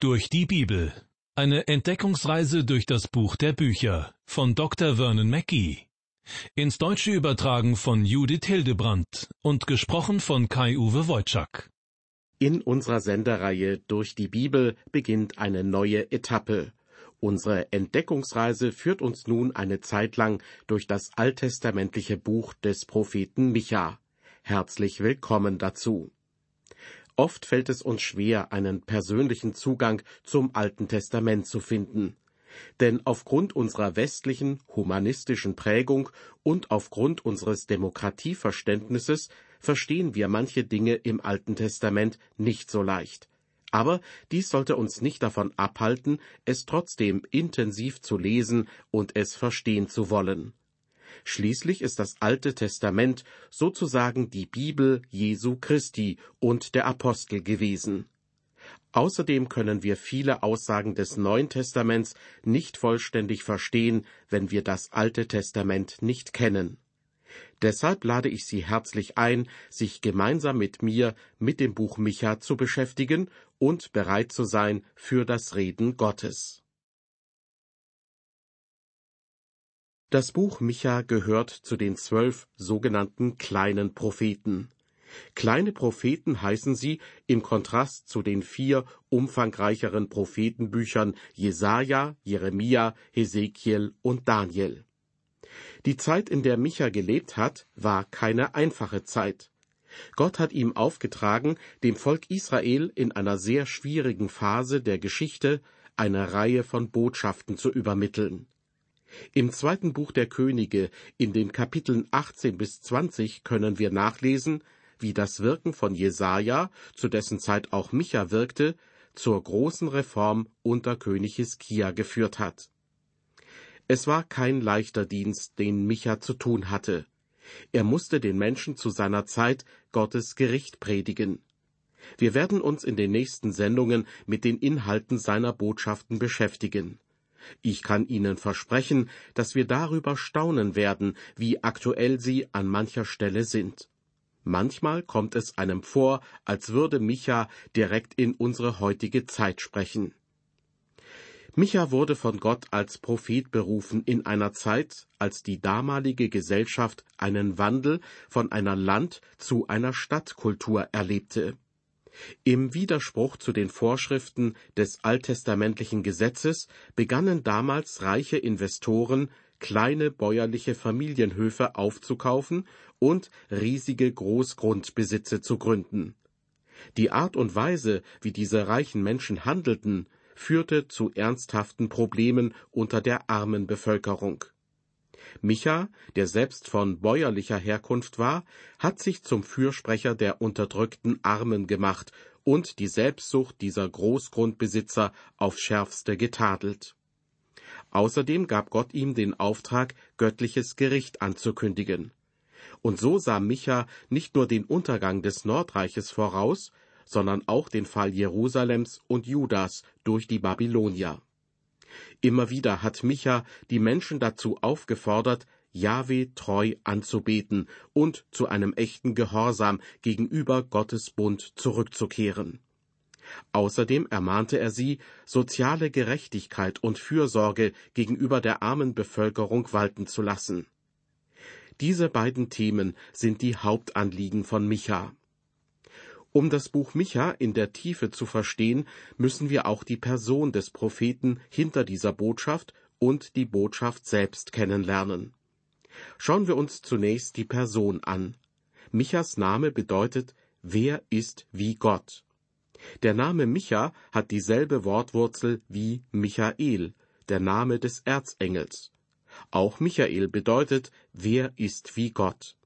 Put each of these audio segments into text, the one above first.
Durch die Bibel. Eine Entdeckungsreise durch das Buch der Bücher von Dr. Vernon Mackey. Ins Deutsche übertragen von Judith Hildebrandt und gesprochen von Kai-Uwe Wojczak. In unserer Sendereihe Durch die Bibel beginnt eine neue Etappe. Unsere Entdeckungsreise führt uns nun eine Zeit lang durch das alttestamentliche Buch des Propheten Micha. Herzlich willkommen dazu. Oft fällt es uns schwer, einen persönlichen Zugang zum Alten Testament zu finden. Denn aufgrund unserer westlichen humanistischen Prägung und aufgrund unseres Demokratieverständnisses verstehen wir manche Dinge im Alten Testament nicht so leicht. Aber dies sollte uns nicht davon abhalten, es trotzdem intensiv zu lesen und es verstehen zu wollen. Schließlich ist das Alte Testament sozusagen die Bibel Jesu Christi und der Apostel gewesen. Außerdem können wir viele Aussagen des Neuen Testaments nicht vollständig verstehen, wenn wir das Alte Testament nicht kennen. Deshalb lade ich Sie herzlich ein, sich gemeinsam mit mir mit dem Buch Micha zu beschäftigen und bereit zu sein für das Reden Gottes. Das Buch Micha gehört zu den zwölf sogenannten kleinen Propheten. Kleine Propheten heißen sie im Kontrast zu den vier umfangreicheren Prophetenbüchern Jesaja, Jeremia, Hesekiel und Daniel. Die Zeit, in der Micha gelebt hat, war keine einfache Zeit. Gott hat ihm aufgetragen, dem Volk Israel in einer sehr schwierigen Phase der Geschichte eine Reihe von Botschaften zu übermitteln. Im zweiten Buch der Könige, in den Kapiteln 18 bis 20, können wir nachlesen, wie das Wirken von Jesaja, zu dessen Zeit auch Micha wirkte, zur großen Reform unter König Hiskia geführt hat. Es war kein leichter Dienst, den Micha zu tun hatte. Er musste den Menschen zu seiner Zeit Gottes Gericht predigen. Wir werden uns in den nächsten Sendungen mit den Inhalten seiner Botschaften beschäftigen. Ich kann Ihnen versprechen, dass wir darüber staunen werden, wie aktuell sie an mancher Stelle sind. Manchmal kommt es einem vor, als würde Micha direkt in unsere heutige Zeit sprechen. Micha wurde von Gott als Prophet berufen in einer Zeit, als die damalige Gesellschaft einen Wandel von einer Land zu einer Stadtkultur erlebte. Im Widerspruch zu den Vorschriften des alttestamentlichen Gesetzes begannen damals reiche Investoren, kleine bäuerliche Familienhöfe aufzukaufen und riesige Großgrundbesitze zu gründen. Die Art und Weise, wie diese reichen Menschen handelten, führte zu ernsthaften Problemen unter der armen Bevölkerung. Micha, der selbst von bäuerlicher Herkunft war, hat sich zum Fürsprecher der unterdrückten Armen gemacht und die Selbstsucht dieser Großgrundbesitzer aufs schärfste getadelt. Außerdem gab Gott ihm den Auftrag, göttliches Gericht anzukündigen. Und so sah Micha nicht nur den Untergang des Nordreiches voraus, sondern auch den Fall Jerusalems und Judas durch die Babylonier. Immer wieder hat Micha die Menschen dazu aufgefordert, Jahwe treu anzubeten und zu einem echten Gehorsam gegenüber Gottes Bund zurückzukehren. Außerdem ermahnte er sie, soziale Gerechtigkeit und Fürsorge gegenüber der armen Bevölkerung walten zu lassen. Diese beiden Themen sind die Hauptanliegen von Micha. Um das Buch Micha in der Tiefe zu verstehen, müssen wir auch die Person des Propheten hinter dieser Botschaft und die Botschaft selbst kennenlernen. Schauen wir uns zunächst die Person an. Michas Name bedeutet Wer ist wie Gott? Der Name Micha hat dieselbe Wortwurzel wie Michael, der Name des Erzengels. Auch Michael bedeutet Wer ist wie Gott?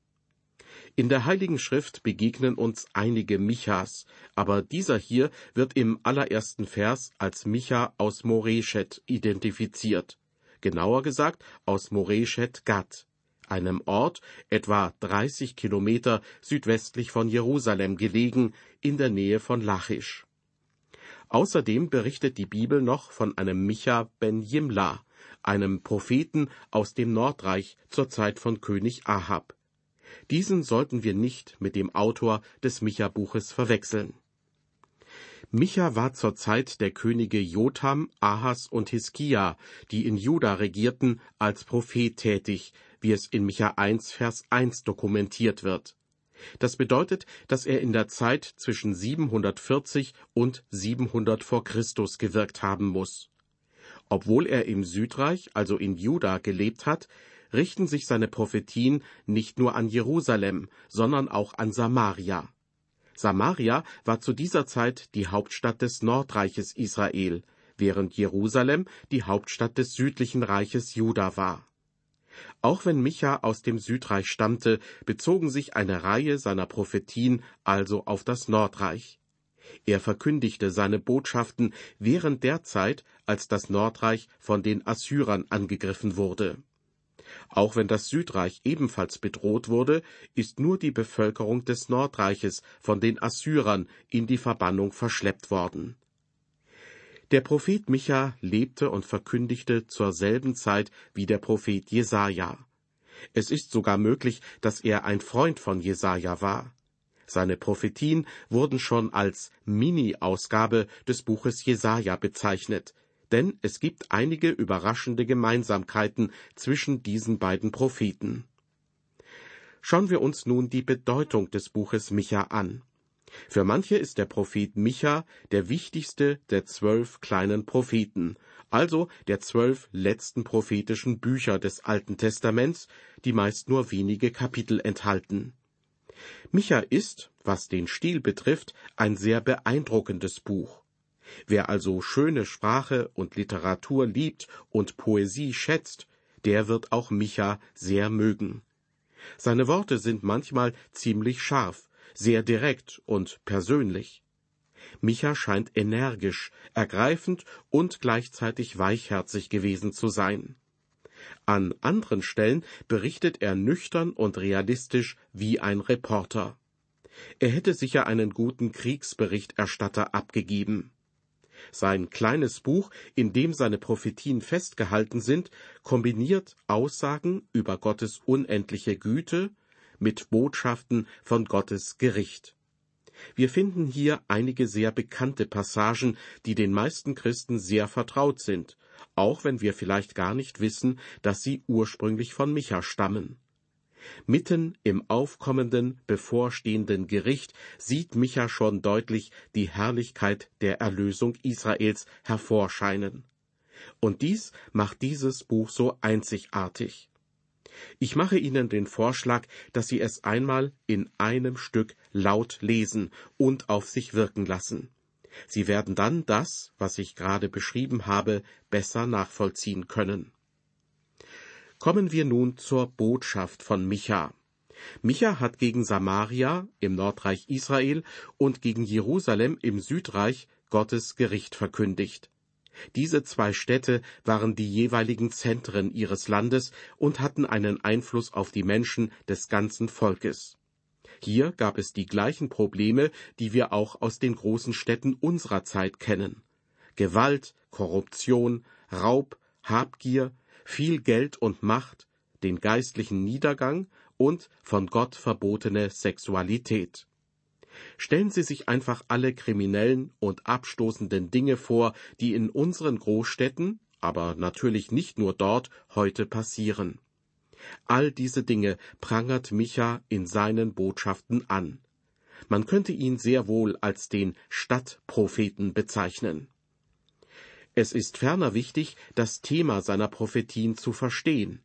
In der Heiligen Schrift begegnen uns einige Michas, aber dieser hier wird im allerersten Vers als Micha aus Moreshet identifiziert. Genauer gesagt aus Moreshet Gad, einem Ort etwa 30 Kilometer südwestlich von Jerusalem gelegen, in der Nähe von Lachisch. Außerdem berichtet die Bibel noch von einem Micha ben Jimla, einem Propheten aus dem Nordreich zur Zeit von König Ahab. Diesen sollten wir nicht mit dem Autor des Micha-Buches verwechseln. Micha war zur Zeit der Könige Jotham, Ahas und Hiskia, die in Juda regierten, als Prophet tätig, wie es in Micha 1, Vers 1 dokumentiert wird. Das bedeutet, dass er in der Zeit zwischen 740 und 700 vor Christus gewirkt haben muss. Obwohl er im Südreich, also in Juda, gelebt hat, richten sich seine Prophetien nicht nur an Jerusalem, sondern auch an Samaria. Samaria war zu dieser Zeit die Hauptstadt des Nordreiches Israel, während Jerusalem die Hauptstadt des südlichen Reiches Juda war. Auch wenn Micha aus dem Südreich stammte, bezogen sich eine Reihe seiner Prophetien also auf das Nordreich. Er verkündigte seine Botschaften während der Zeit, als das Nordreich von den Assyrern angegriffen wurde. Auch wenn das Südreich ebenfalls bedroht wurde, ist nur die Bevölkerung des Nordreiches von den Assyrern in die Verbannung verschleppt worden. Der Prophet Micha lebte und verkündigte zur selben Zeit wie der Prophet Jesaja. Es ist sogar möglich, dass er ein Freund von Jesaja war. Seine Prophetien wurden schon als Mini-Ausgabe des Buches Jesaja bezeichnet, denn es gibt einige überraschende Gemeinsamkeiten zwischen diesen beiden Propheten. Schauen wir uns nun die Bedeutung des Buches Micha an. Für manche ist der Prophet Micha der wichtigste der zwölf kleinen Propheten, also der zwölf letzten prophetischen Bücher des Alten Testaments, die meist nur wenige Kapitel enthalten. Micha ist, was den Stil betrifft, ein sehr beeindruckendes Buch. Wer also schöne Sprache und Literatur liebt und Poesie schätzt, der wird auch Micha sehr mögen. Seine Worte sind manchmal ziemlich scharf, sehr direkt und persönlich. Micha scheint energisch, ergreifend und gleichzeitig weichherzig gewesen zu sein. An anderen Stellen berichtet er nüchtern und realistisch wie ein Reporter. Er hätte sicher einen guten Kriegsberichterstatter abgegeben. Sein kleines Buch, in dem seine Prophetien festgehalten sind, kombiniert Aussagen über Gottes unendliche Güte mit Botschaften von Gottes Gericht. Wir finden hier einige sehr bekannte Passagen, die den meisten Christen sehr vertraut sind, auch wenn wir vielleicht gar nicht wissen, dass sie ursprünglich von Micha stammen. Mitten im aufkommenden, bevorstehenden Gericht sieht Micha schon deutlich die Herrlichkeit der Erlösung Israels hervorscheinen. Und dies macht dieses Buch so einzigartig. Ich mache Ihnen den Vorschlag, dass Sie es einmal in einem Stück laut lesen und auf sich wirken lassen. Sie werden dann das, was ich gerade beschrieben habe, besser nachvollziehen können. Kommen wir nun zur Botschaft von Micha. Micha hat gegen Samaria im Nordreich Israel und gegen Jerusalem im Südreich Gottes Gericht verkündigt. Diese zwei Städte waren die jeweiligen Zentren ihres Landes und hatten einen Einfluss auf die Menschen des ganzen Volkes. Hier gab es die gleichen Probleme, die wir auch aus den großen Städten unserer Zeit kennen. Gewalt, Korruption, Raub, Habgier, viel Geld und Macht, den geistlichen Niedergang und von Gott verbotene Sexualität. Stellen Sie sich einfach alle kriminellen und abstoßenden Dinge vor, die in unseren Großstädten, aber natürlich nicht nur dort, heute passieren. All diese Dinge prangert Micha in seinen Botschaften an. Man könnte ihn sehr wohl als den Stadtpropheten bezeichnen. Es ist ferner wichtig, das Thema seiner Prophetien zu verstehen.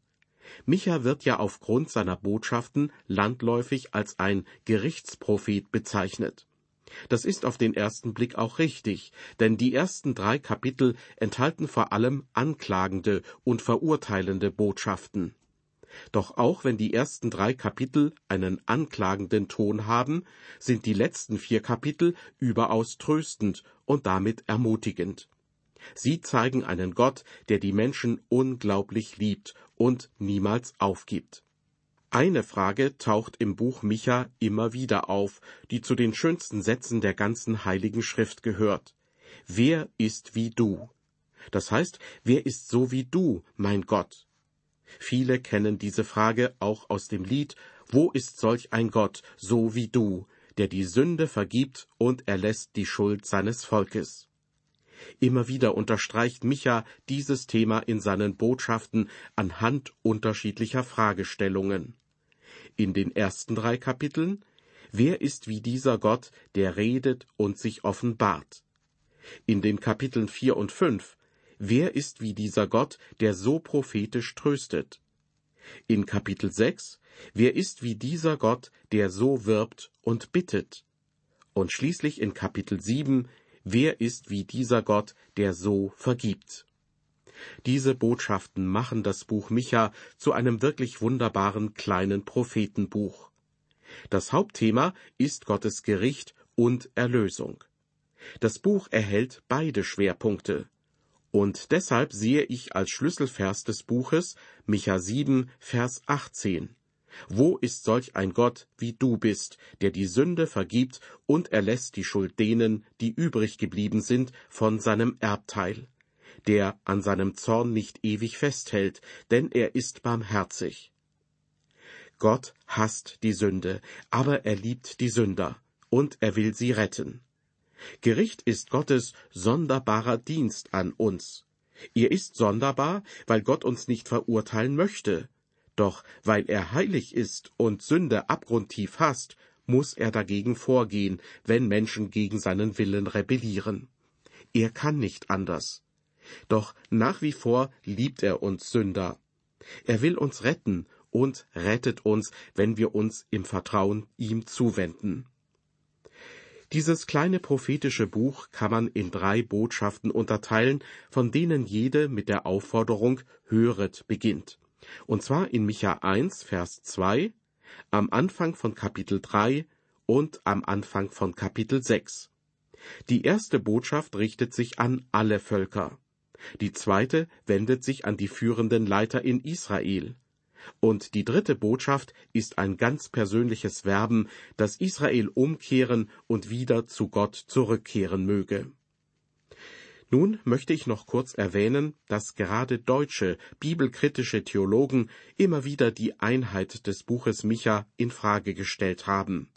Micha wird ja aufgrund seiner Botschaften landläufig als ein Gerichtsprophet bezeichnet. Das ist auf den ersten Blick auch richtig, denn die ersten drei Kapitel enthalten vor allem anklagende und verurteilende Botschaften. Doch auch wenn die ersten drei Kapitel einen anklagenden Ton haben, sind die letzten vier Kapitel überaus tröstend und damit ermutigend. Sie zeigen einen Gott, der die Menschen unglaublich liebt und niemals aufgibt. Eine Frage taucht im Buch Micha immer wieder auf, die zu den schönsten Sätzen der ganzen heiligen Schrift gehört. Wer ist wie du? Das heißt, wer ist so wie du, mein Gott? Viele kennen diese Frage auch aus dem Lied Wo ist solch ein Gott, so wie du, der die Sünde vergibt und erlässt die Schuld seines Volkes. Immer wieder unterstreicht Micha dieses Thema in seinen Botschaften anhand unterschiedlicher Fragestellungen. In den ersten drei Kapiteln Wer ist wie dieser Gott, der redet und sich offenbart? In den Kapiteln vier und fünf Wer ist wie dieser Gott, der so prophetisch tröstet? In Kapitel 6 Wer ist wie dieser Gott, der so wirbt und bittet? Und schließlich in Kapitel 7 Wer ist wie dieser Gott, der so vergibt? Diese Botschaften machen das Buch Micha zu einem wirklich wunderbaren kleinen Prophetenbuch. Das Hauptthema ist Gottes Gericht und Erlösung. Das Buch erhält beide Schwerpunkte. Und deshalb sehe ich als Schlüsselvers des Buches Micha 7, Vers 18. Wo ist solch ein Gott, wie du bist, der die Sünde vergibt und erlässt die Schuld denen, die übrig geblieben sind, von seinem Erbteil, der an seinem Zorn nicht ewig festhält, denn er ist barmherzig. Gott hasst die Sünde, aber er liebt die Sünder, und er will sie retten. Gericht ist Gottes sonderbarer Dienst an uns. Er ist sonderbar, weil Gott uns nicht verurteilen möchte, doch weil er heilig ist und Sünde abgrundtief hasst, muss er dagegen vorgehen, wenn Menschen gegen seinen Willen rebellieren. Er kann nicht anders. Doch nach wie vor liebt er uns Sünder. Er will uns retten und rettet uns, wenn wir uns im Vertrauen ihm zuwenden. Dieses kleine prophetische Buch kann man in drei Botschaften unterteilen, von denen jede mit der Aufforderung Höret beginnt. Und zwar in Micha 1, Vers 2, am Anfang von Kapitel 3 und am Anfang von Kapitel 6. Die erste Botschaft richtet sich an alle Völker. Die zweite wendet sich an die führenden Leiter in Israel. Und die dritte Botschaft ist ein ganz persönliches Werben, dass Israel umkehren und wieder zu Gott zurückkehren möge. Nun möchte ich noch kurz erwähnen, dass gerade deutsche bibelkritische Theologen immer wieder die Einheit des Buches Micha in Frage gestellt haben.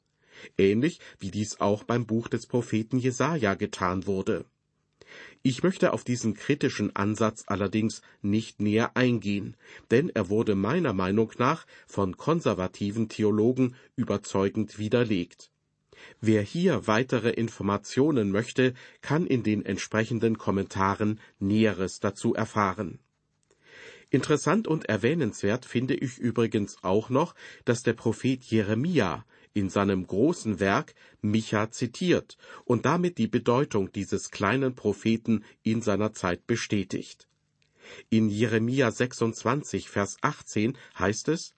Ähnlich wie dies auch beim Buch des Propheten Jesaja getan wurde. Ich möchte auf diesen kritischen Ansatz allerdings nicht näher eingehen, denn er wurde meiner Meinung nach von konservativen Theologen überzeugend widerlegt. Wer hier weitere Informationen möchte, kann in den entsprechenden Kommentaren Näheres dazu erfahren. Interessant und erwähnenswert finde ich übrigens auch noch, dass der Prophet Jeremia in seinem großen Werk Micha zitiert und damit die Bedeutung dieses kleinen Propheten in seiner Zeit bestätigt. In Jeremia 26, Vers 18 heißt es,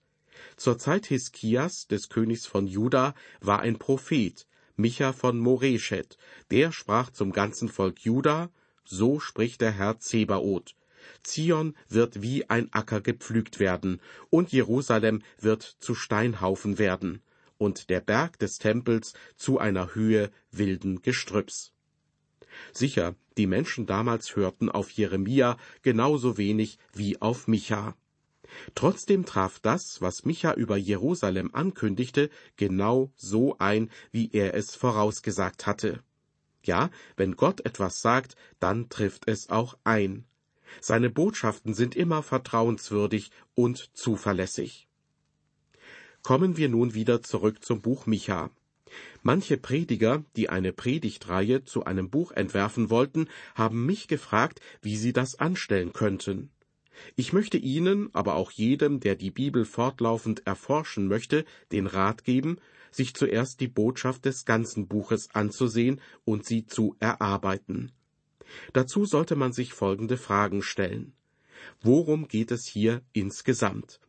zur Zeit Hiskias, des Königs von Juda, war ein Prophet, Micha von Moreshet, der sprach zum ganzen Volk Juda, so spricht der Herr Zebaoth. Zion wird wie ein Acker gepflügt werden, und Jerusalem wird zu Steinhaufen werden, und der Berg des Tempels zu einer Höhe wilden Gestrüpps. Sicher, die Menschen damals hörten auf Jeremia genauso wenig wie auf Micha. Trotzdem traf das, was Micha über Jerusalem ankündigte, genau so ein, wie er es vorausgesagt hatte. Ja, wenn Gott etwas sagt, dann trifft es auch ein. Seine Botschaften sind immer vertrauenswürdig und zuverlässig. Kommen wir nun wieder zurück zum Buch Micha. Manche Prediger, die eine Predigtreihe zu einem Buch entwerfen wollten, haben mich gefragt, wie sie das anstellen könnten. Ich möchte Ihnen, aber auch jedem, der die Bibel fortlaufend erforschen möchte, den Rat geben, sich zuerst die Botschaft des ganzen Buches anzusehen und sie zu erarbeiten. Dazu sollte man sich folgende Fragen stellen. Worum geht es hier insgesamt?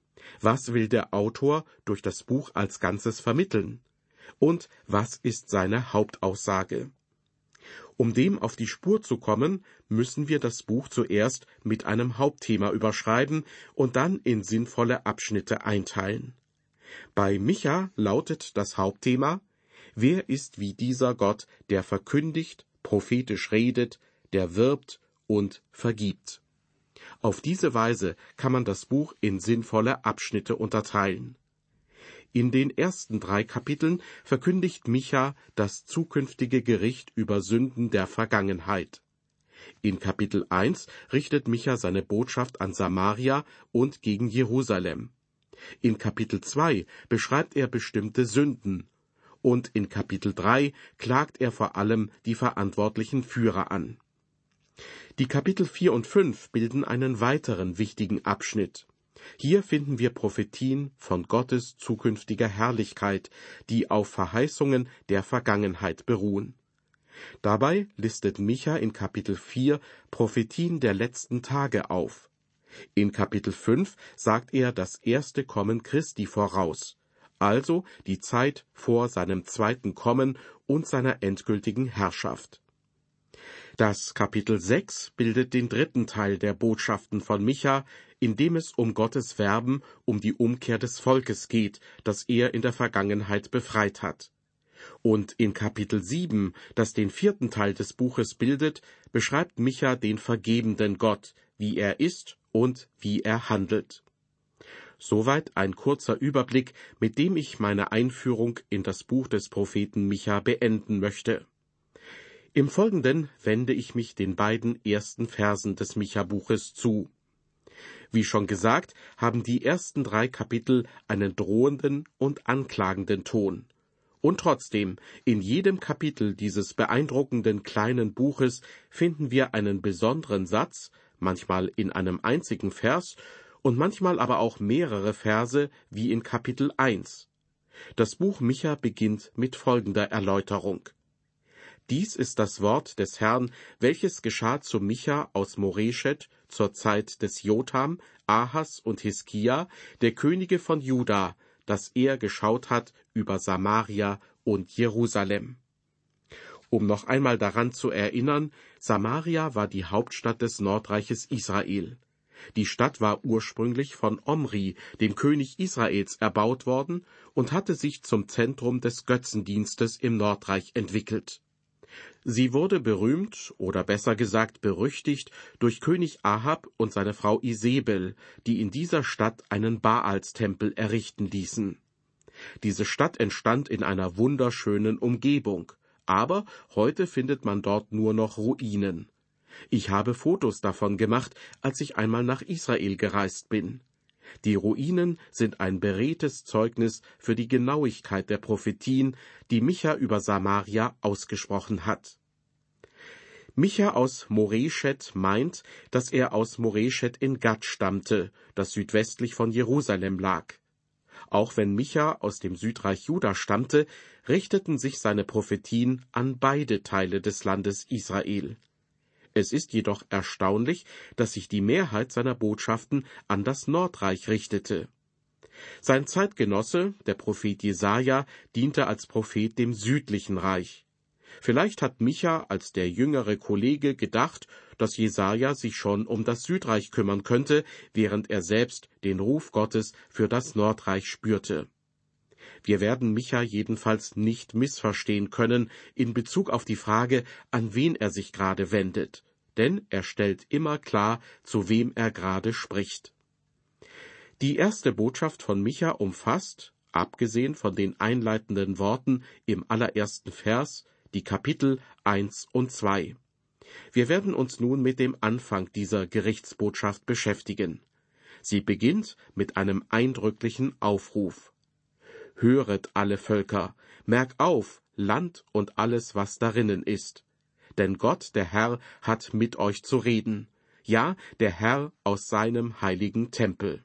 Was will der Autor durch das Buch als Ganzes vermitteln? Und was ist seine Hauptaussage? Um dem auf die Spur zu kommen, müssen wir das Buch zuerst mit einem Hauptthema überschreiben und dann in sinnvolle Abschnitte einteilen. Bei Micha lautet das Hauptthema Wer ist wie dieser Gott, der verkündigt, prophetisch redet, der wirbt und vergibt. Auf diese Weise kann man das Buch in sinnvolle Abschnitte unterteilen. In den ersten drei Kapiteln verkündigt Micha das zukünftige Gericht über Sünden der Vergangenheit. In Kapitel 1 richtet Micha seine Botschaft an Samaria und gegen Jerusalem. In Kapitel 2 beschreibt er bestimmte Sünden. Und in Kapitel 3 klagt er vor allem die verantwortlichen Führer an. Die Kapitel 4 und 5 bilden einen weiteren wichtigen Abschnitt. Hier finden wir Prophetien von Gottes zukünftiger Herrlichkeit, die auf Verheißungen der Vergangenheit beruhen. Dabei listet Micha in Kapitel 4 Prophetien der letzten Tage auf. In Kapitel 5 sagt er das erste Kommen Christi voraus, also die Zeit vor seinem zweiten Kommen und seiner endgültigen Herrschaft. Das Kapitel 6 bildet den dritten Teil der Botschaften von Micha, in dem es um Gottes Werben, um die Umkehr des Volkes geht, das er in der Vergangenheit befreit hat. Und in Kapitel 7, das den vierten Teil des Buches bildet, beschreibt Micha den vergebenden Gott, wie er ist und wie er handelt. Soweit ein kurzer Überblick, mit dem ich meine Einführung in das Buch des Propheten Micha beenden möchte. Im Folgenden wende ich mich den beiden ersten Versen des Micha-Buches zu. Wie schon gesagt, haben die ersten drei Kapitel einen drohenden und anklagenden Ton. Und trotzdem, in jedem Kapitel dieses beeindruckenden kleinen Buches finden wir einen besonderen Satz, manchmal in einem einzigen Vers und manchmal aber auch mehrere Verse, wie in Kapitel 1. Das Buch Micha beginnt mit folgender Erläuterung. Dies ist das Wort des Herrn, welches geschah zu Micha aus Moreshet zur Zeit des Jotham, Ahas und Hiskia, der Könige von Juda, dass er geschaut hat über Samaria und Jerusalem. Um noch einmal daran zu erinnern, Samaria war die Hauptstadt des Nordreiches Israel. Die Stadt war ursprünglich von Omri, dem König Israels, erbaut worden und hatte sich zum Zentrum des Götzendienstes im Nordreich entwickelt. Sie wurde berühmt oder besser gesagt berüchtigt durch König Ahab und seine Frau Isabel, die in dieser Stadt einen Baalstempel errichten ließen. Diese Stadt entstand in einer wunderschönen Umgebung, aber heute findet man dort nur noch Ruinen. Ich habe Fotos davon gemacht, als ich einmal nach Israel gereist bin. Die Ruinen sind ein beredtes Zeugnis für die Genauigkeit der Prophetien, die Micha über Samaria ausgesprochen hat. Micha aus Moreshet meint, dass er aus Moreshet in Gad stammte, das südwestlich von Jerusalem lag. Auch wenn Micha aus dem Südreich Juda stammte, richteten sich seine Prophetien an beide Teile des Landes Israel. Es ist jedoch erstaunlich, dass sich die Mehrheit seiner Botschaften an das Nordreich richtete. Sein Zeitgenosse, der Prophet Jesaja, diente als Prophet dem südlichen Reich. Vielleicht hat Micha als der jüngere Kollege gedacht, dass Jesaja sich schon um das Südreich kümmern könnte, während er selbst den Ruf Gottes für das Nordreich spürte. Wir werden Micha jedenfalls nicht missverstehen können in Bezug auf die Frage, an wen er sich gerade wendet, denn er stellt immer klar, zu wem er gerade spricht. Die erste Botschaft von Micha umfasst, abgesehen von den einleitenden Worten im allerersten Vers, die Kapitel 1 und 2. Wir werden uns nun mit dem Anfang dieser Gerichtsbotschaft beschäftigen. Sie beginnt mit einem eindrücklichen Aufruf. Höret alle Völker, merk auf, Land und alles, was darinnen ist. Denn Gott, der Herr, hat mit euch zu reden. Ja, der Herr aus seinem heiligen Tempel.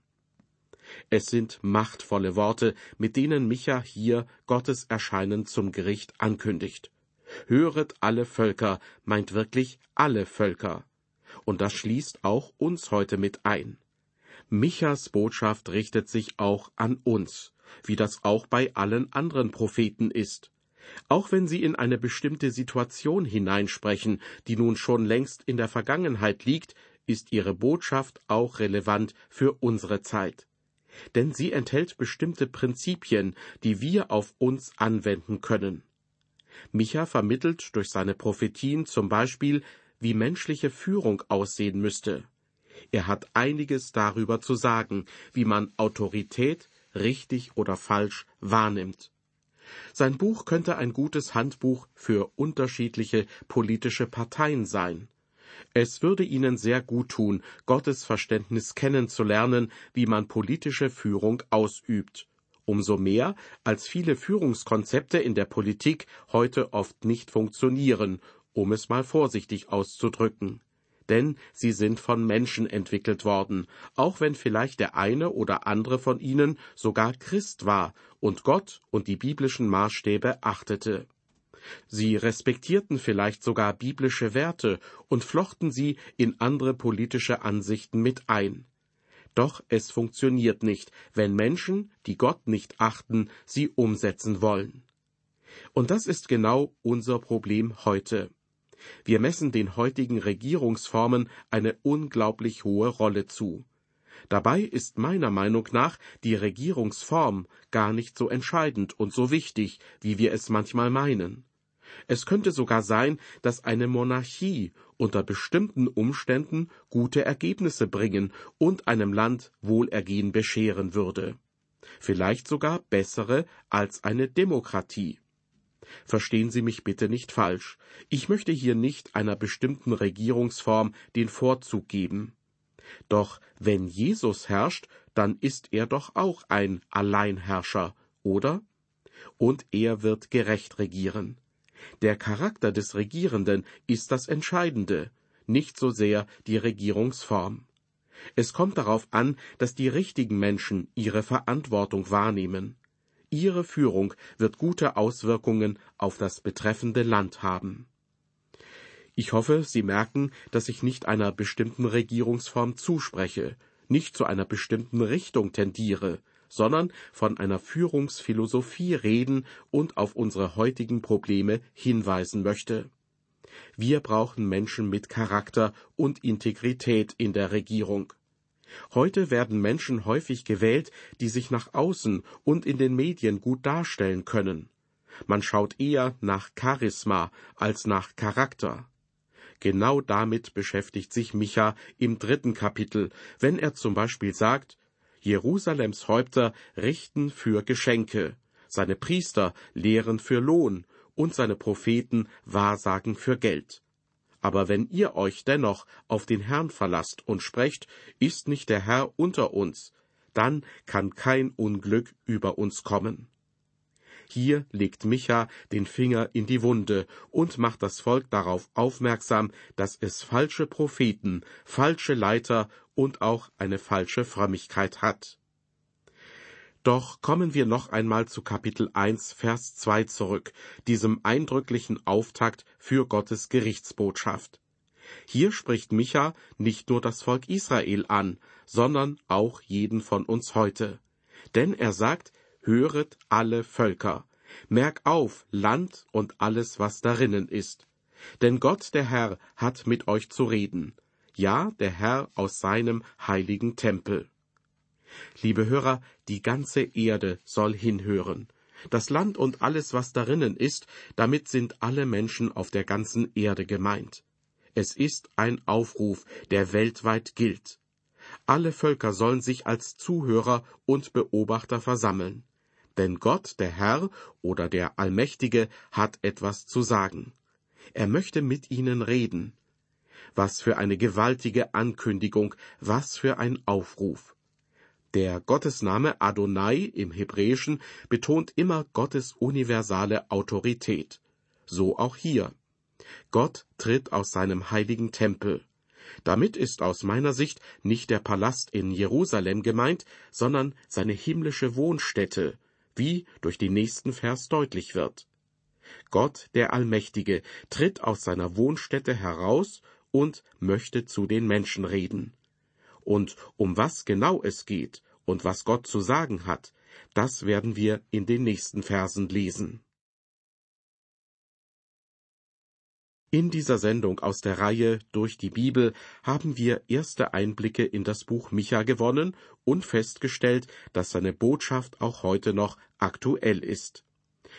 Es sind machtvolle Worte, mit denen Micha hier Gottes Erscheinen zum Gericht ankündigt. Höret alle Völker meint wirklich alle Völker. Und das schließt auch uns heute mit ein. Michas Botschaft richtet sich auch an uns, wie das auch bei allen anderen Propheten ist. Auch wenn sie in eine bestimmte Situation hineinsprechen, die nun schon längst in der Vergangenheit liegt, ist ihre Botschaft auch relevant für unsere Zeit. Denn sie enthält bestimmte Prinzipien, die wir auf uns anwenden können. Micha vermittelt durch seine Prophetien zum Beispiel, wie menschliche Führung aussehen müsste. Er hat einiges darüber zu sagen, wie man Autorität, richtig oder falsch wahrnimmt. Sein Buch könnte ein gutes Handbuch für unterschiedliche politische Parteien sein. Es würde Ihnen sehr gut tun, Gottes Verständnis kennenzulernen, wie man politische Führung ausübt. Umso mehr, als viele Führungskonzepte in der Politik heute oft nicht funktionieren, um es mal vorsichtig auszudrücken denn sie sind von Menschen entwickelt worden, auch wenn vielleicht der eine oder andere von ihnen sogar Christ war und Gott und die biblischen Maßstäbe achtete. Sie respektierten vielleicht sogar biblische Werte und flochten sie in andere politische Ansichten mit ein. Doch es funktioniert nicht, wenn Menschen, die Gott nicht achten, sie umsetzen wollen. Und das ist genau unser Problem heute. Wir messen den heutigen Regierungsformen eine unglaublich hohe Rolle zu. Dabei ist meiner Meinung nach die Regierungsform gar nicht so entscheidend und so wichtig, wie wir es manchmal meinen. Es könnte sogar sein, dass eine Monarchie unter bestimmten Umständen gute Ergebnisse bringen und einem Land Wohlergehen bescheren würde. Vielleicht sogar bessere als eine Demokratie. Verstehen Sie mich bitte nicht falsch. Ich möchte hier nicht einer bestimmten Regierungsform den Vorzug geben. Doch wenn Jesus herrscht, dann ist er doch auch ein Alleinherrscher, oder? Und er wird gerecht regieren. Der Charakter des Regierenden ist das Entscheidende, nicht so sehr die Regierungsform. Es kommt darauf an, dass die richtigen Menschen ihre Verantwortung wahrnehmen. Ihre Führung wird gute Auswirkungen auf das betreffende Land haben. Ich hoffe, Sie merken, dass ich nicht einer bestimmten Regierungsform zuspreche, nicht zu einer bestimmten Richtung tendiere, sondern von einer Führungsphilosophie reden und auf unsere heutigen Probleme hinweisen möchte. Wir brauchen Menschen mit Charakter und Integrität in der Regierung. Heute werden Menschen häufig gewählt, die sich nach außen und in den Medien gut darstellen können. Man schaut eher nach Charisma als nach Charakter. Genau damit beschäftigt sich Micha im dritten Kapitel, wenn er zum Beispiel sagt, Jerusalems Häupter richten für Geschenke, seine Priester lehren für Lohn und seine Propheten wahrsagen für Geld. Aber wenn ihr euch dennoch auf den Herrn verlasst und sprecht, ist nicht der Herr unter uns, dann kann kein Unglück über uns kommen. Hier legt Micha den Finger in die Wunde und macht das Volk darauf aufmerksam, dass es falsche Propheten, falsche Leiter und auch eine falsche Frömmigkeit hat. Doch kommen wir noch einmal zu Kapitel 1, Vers 2 zurück, diesem eindrücklichen Auftakt für Gottes Gerichtsbotschaft. Hier spricht Micha nicht nur das Volk Israel an, sondern auch jeden von uns heute. Denn er sagt, höret alle Völker, merk auf Land und alles, was darinnen ist. Denn Gott der Herr hat mit euch zu reden, ja der Herr aus seinem heiligen Tempel. Liebe Hörer, die ganze Erde soll hinhören. Das Land und alles, was darinnen ist, damit sind alle Menschen auf der ganzen Erde gemeint. Es ist ein Aufruf, der weltweit gilt. Alle Völker sollen sich als Zuhörer und Beobachter versammeln. Denn Gott, der Herr oder der Allmächtige, hat etwas zu sagen. Er möchte mit ihnen reden. Was für eine gewaltige Ankündigung, was für ein Aufruf. Der Gottesname Adonai im Hebräischen betont immer Gottes universale Autorität. So auch hier. Gott tritt aus seinem heiligen Tempel. Damit ist aus meiner Sicht nicht der Palast in Jerusalem gemeint, sondern seine himmlische Wohnstätte, wie durch den nächsten Vers deutlich wird. Gott, der Allmächtige, tritt aus seiner Wohnstätte heraus und möchte zu den Menschen reden und um was genau es geht und was Gott zu sagen hat, das werden wir in den nächsten Versen lesen. In dieser Sendung aus der Reihe Durch die Bibel haben wir erste Einblicke in das Buch Micha gewonnen und festgestellt, dass seine Botschaft auch heute noch aktuell ist.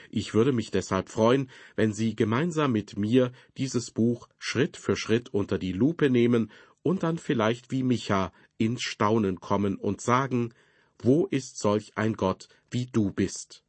Ich würde mich deshalb freuen, wenn Sie gemeinsam mit mir dieses Buch Schritt für Schritt unter die Lupe nehmen und dann vielleicht wie Micha ins Staunen kommen und sagen, Wo ist solch ein Gott, wie du bist?